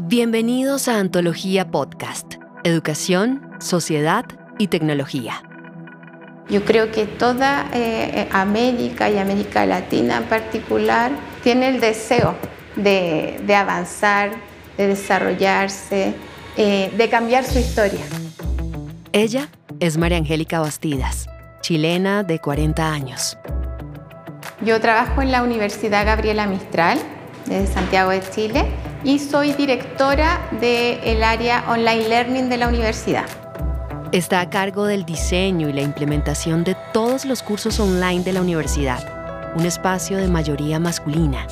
Bienvenidos a Antología Podcast, Educación, Sociedad y Tecnología. Yo creo que toda eh, América y América Latina en particular tiene el deseo de, avanzar, de desarrollarse, eh, de cambiar su historia. Ella es María Angélica Bastidas, chilena de 40 años. Yo trabajo en la Universidad Gabriela Mistral de Santiago de Chile y soy directora del área Online Learning de la universidad. Está a cargo del diseño y la implementación de todos los cursos online de la universidad, un espacio de mayoría masculina.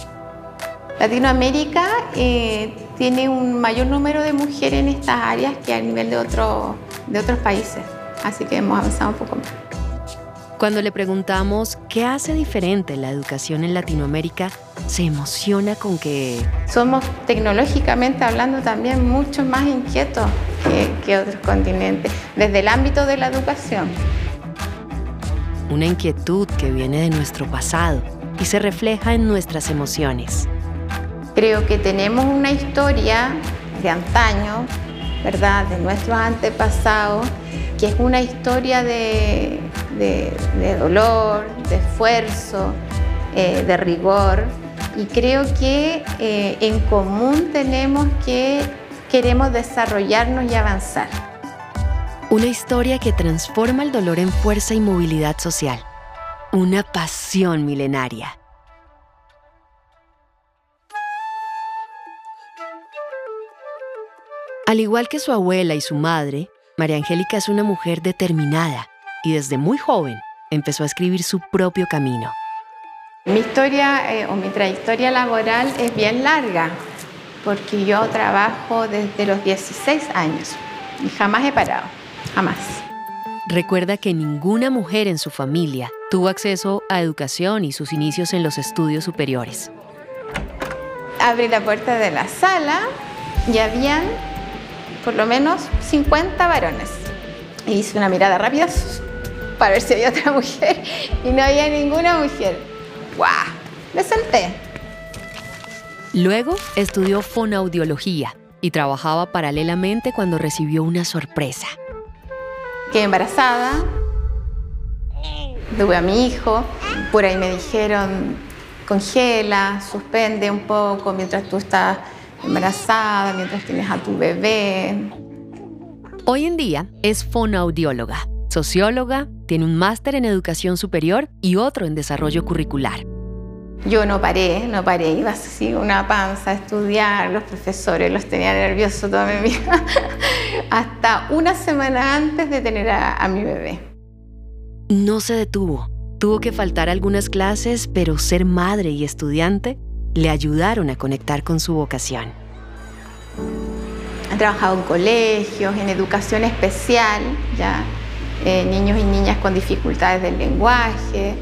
Latinoamérica eh, tiene un mayor número de mujeres en estas áreas que a nivel de, de otros países, así que hemos avanzado un poco más. Cuando le preguntamos qué hace diferente la educación en Latinoamérica, se emociona con que... Somos tecnológicamente hablando también mucho más inquietos que, otros continentes, desde el ámbito de la educación. Una inquietud que viene de nuestro pasado y se refleja en nuestras emociones. Creo que tenemos una historia de antaño, ¿verdad? De nuestros antepasados, que es una historia de, de, dolor, de esfuerzo, eh, de rigor. Y creo que eh, en común tenemos que queremos desarrollarnos y avanzar. Una historia que transforma el dolor en fuerza y movilidad social. Una pasión milenaria. Al igual que su abuela y su madre, María Angélica es una mujer determinada y desde muy joven empezó a escribir su propio camino. Mi historia eh, o mi trayectoria laboral es bien larga porque yo trabajo desde los 16 años y jamás he parado, jamás. Recuerda que ninguna mujer en su familia tuvo acceso a educación y sus inicios en los estudios superiores. Abrí la puerta de la sala y habían por lo menos 50 varones. hice una mirada rápida para ver si había otra mujer y no había ninguna mujer. ¡Guau! Me senté. Luego estudió fonaudiología y trabajaba paralelamente cuando recibió una sorpresa. Quedé embarazada, tuve a mi hijo, por ahí me dijeron, congela, suspende un poco mientras tú estás embarazada, mientras tienes a tu bebé. Hoy en día es fonoaudióloga socióloga, tiene un máster en educación superior y otro en desarrollo curricular. Yo no paré, no paré, iba así una panza a estudiar, los profesores los tenía nerviosos toda mi vida, hasta una semana antes de tener a, a mi bebé. No se detuvo, tuvo que faltar algunas clases, pero ser madre y estudiante le ayudaron a conectar con su vocación. He trabajado en colegios, en educación especial, ya eh, niños y niñas con dificultades del lenguaje,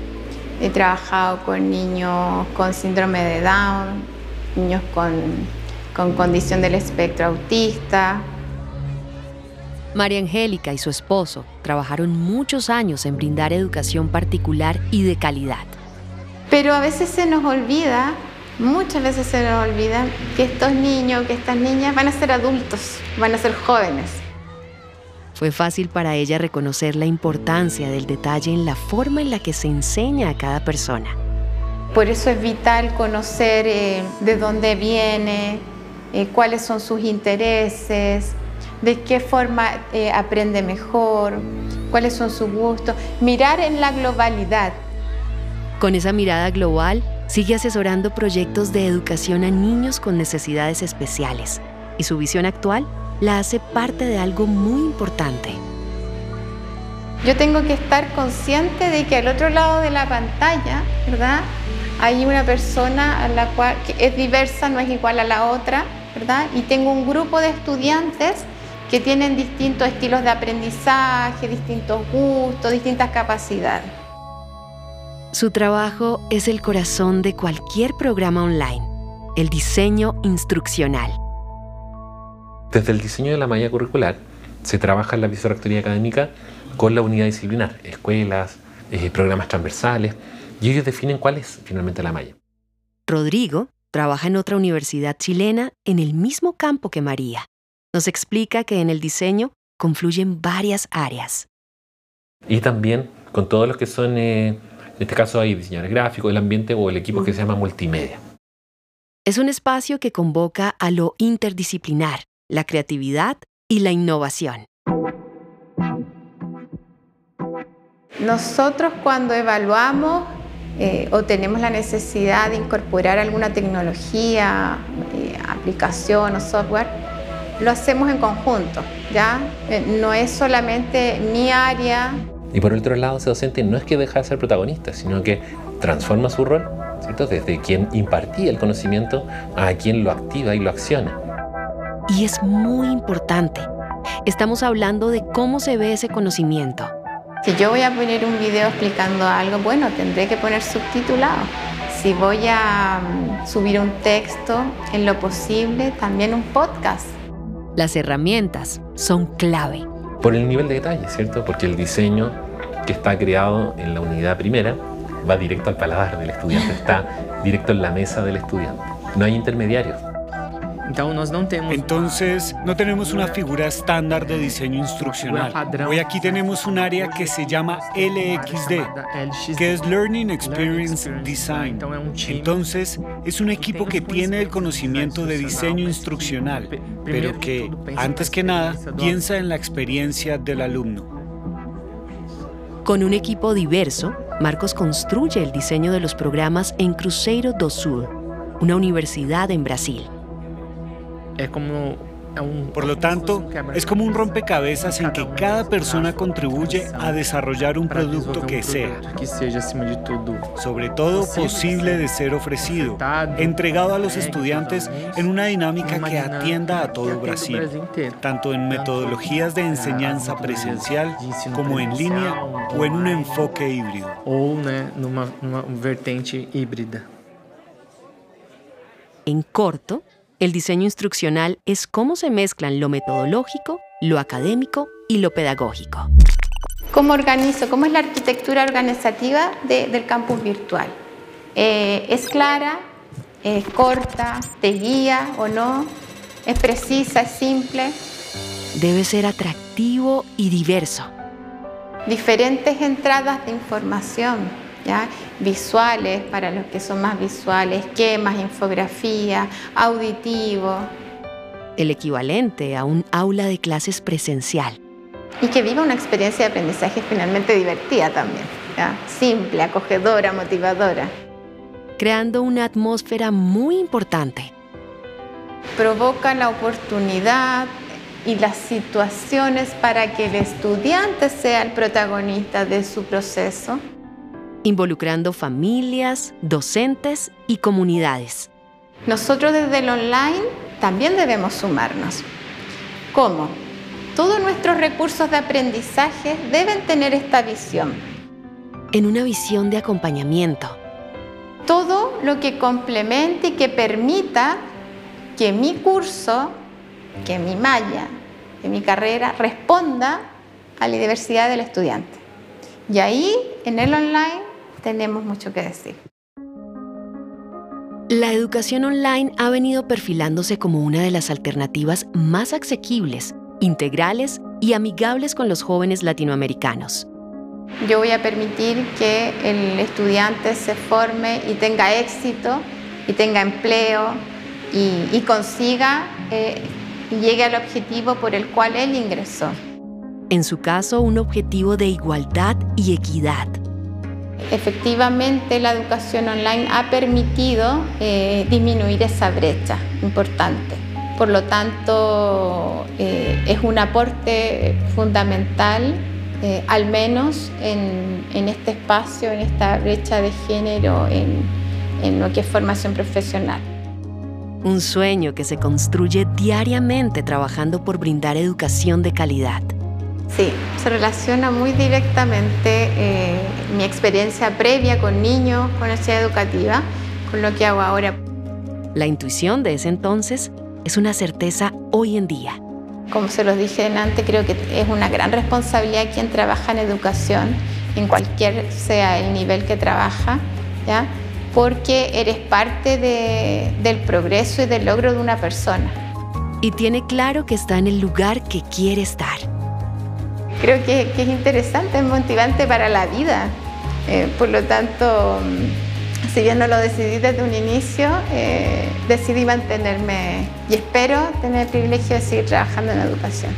he trabajado con niños con síndrome de Down, niños con, con condición del espectro autista. María Angélica y su esposo trabajaron muchos años en brindar educación particular y de calidad. Pero a veces se nos olvida, muchas veces se nos olvida que estos niños, que estas niñas van a ser adultos, van a ser jóvenes fue fácil para ella reconocer la importancia del detalle en la forma en la que se enseña a cada persona. Por eso es vital conocer eh, de dónde viene, eh, cuáles son sus intereses, de qué forma eh, aprende mejor, cuáles son sus gustos, mirar en la globalidad. Con esa mirada global, sigue asesorando proyectos de educación a niños con necesidades especiales y su visión actual la hace parte de algo muy importante. Yo tengo que estar consciente de que al otro lado de la pantalla, ¿verdad? Hay una persona a la cual es diversa, no es igual a la otra, ¿verdad? Y tengo un grupo de estudiantes que tienen distintos estilos de aprendizaje, distintos gustos, distintas capacidades. Su trabajo es el corazón de cualquier programa online, el diseño instruccional. Desde el diseño de la malla curricular se trabaja en la vicerrectoría académica con la unidad disciplinar, escuelas, eh, programas transversales, y ellos definen cuál es finalmente la malla. Rodrigo trabaja en otra universidad chilena en el mismo campo que María. Nos explica que en el diseño confluyen varias áreas. Y también con todos los que son, eh, en este caso hay diseñadores gráficos, el ambiente o el equipo que se llama multimedia. Es un espacio que convoca a lo interdisciplinar, la creatividad y la innovación. Nosotros cuando evaluamos eh, o tenemos la necesidad de incorporar alguna tecnología, eh, aplicación o software, lo hacemos en conjunto, ¿ya? Eh, no es solamente mi área. Y por otro lado, ese docente no es que deja de ser protagonista, sino que transforma su rol, ¿cierto? Desde quien impartía el conocimiento a quien lo activa y lo acciona. Y es muy importante. Estamos hablando de cómo se ve ese conocimiento si yo voy a poner un video explicando algo, bueno, tendré que poner subtitulado. Si voy a mm, subir un texto, en lo posible, también un podcast. Las herramientas son clave. Por el nivel de detalle, ¿cierto? Porque el diseño que está creado en la unidad primera va directo al paladar del estudiante, está directo en la mesa del estudiante. No hay intermediarios. Entonces, no tenemos una figura estándar de diseño instruccional. Hoy aquí tenemos un área que se llama LXD, que es Learning Experience Design. Entonces, es un equipo que tiene el conocimiento de diseño instruccional, pero que, antes que nada, piensa en la experiencia del alumno. Con un equipo diverso, Marcos construye el diseño de los programas en Cruzeiro do Sul, una universidad en Brasil. Es como por lo tanto, es como un rompecabezas en que cada persona contribuye a desarrollar un producto que sea, sobre todo posible de ser ofrecido, entregado a los estudiantes en una dinámica que atienda a todo Brasil, tanto en metodologías de enseñanza presencial como en línea o en un enfoque híbrido. O una vertente híbrida. En corto, el diseño instruccional es cómo se mezclan lo metodológico, lo académico y lo pedagógico. ¿Cómo organizo? ¿Cómo es la arquitectura organizativa del campus virtual? Eh, ¿Es clara? ¿Es corta? ¿Te guía o no? ¿Es precisa? ¿Es simple? Debe ser atractivo y diverso. Diferentes entradas de información visuales para los que son más visuales, esquemas, infografía, auditivo. El equivalente a un aula de clases presencial. Y que viva una experiencia de aprendizaje finalmente divertida también, simple, acogedora, motivadora. Creando una atmósfera muy importante. Provoca la oportunidad y las situaciones para que el estudiante sea el protagonista de su proceso involucrando familias, docentes y comunidades. Nosotros desde el online también debemos sumarnos. ¿Cómo? Todos nuestros recursos de aprendizaje deben tener esta visión. En una visión de acompañamiento. Todo lo que complemente y que permita que mi curso, que mi malla, que mi carrera responda a la diversidad del estudiante. Y ahí, en el online, tenemos mucho que decir. La educación online ha venido perfilándose como una de las alternativas más asequibles, integrales y amigables con los jóvenes latinoamericanos. Yo voy a permitir que el estudiante se forme y tenga éxito y tenga empleo y, consiga eh, y llegue al objetivo por el cual él ingresó. En su caso, un objetivo de igualdad y equidad efectivamente la educación online ha permitido eh, disminuir esa brecha importante. Por lo tanto, eh, es un aporte fundamental, eh, al menos en, este espacio, en esta brecha de género, en lo que es formación profesional. Un sueño que se construye diariamente trabajando por brindar educación de calidad. Sí, se relaciona muy directamente eh, mi experiencia previa con niños, con la ciudad educativa, con lo que hago ahora. La intuición de ese entonces es una certeza hoy en día. Como se los dije antes, creo que es una gran responsabilidad quien trabaja en educación, en cualquier sea el nivel que trabaja, ¿ya? porque eres parte del progreso y del logro de una persona. Y tiene claro que está en el lugar que quiere estar. Creo que, es interesante, es motivante para la vida. Eh, por lo tanto, si bien no lo decidí desde un inicio, eh, decidí mantenerme y espero tener el privilegio de seguir trabajando en educación.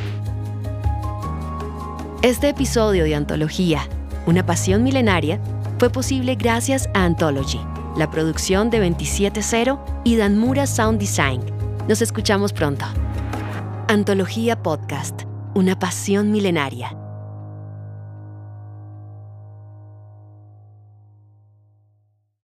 Este episodio de Antología, Una Pasión Milenaria, fue posible gracias a Anthology, la producción de 270 y Danmura Sound Design. Nos escuchamos pronto. Antología Podcast, Una Pasión Milenaria.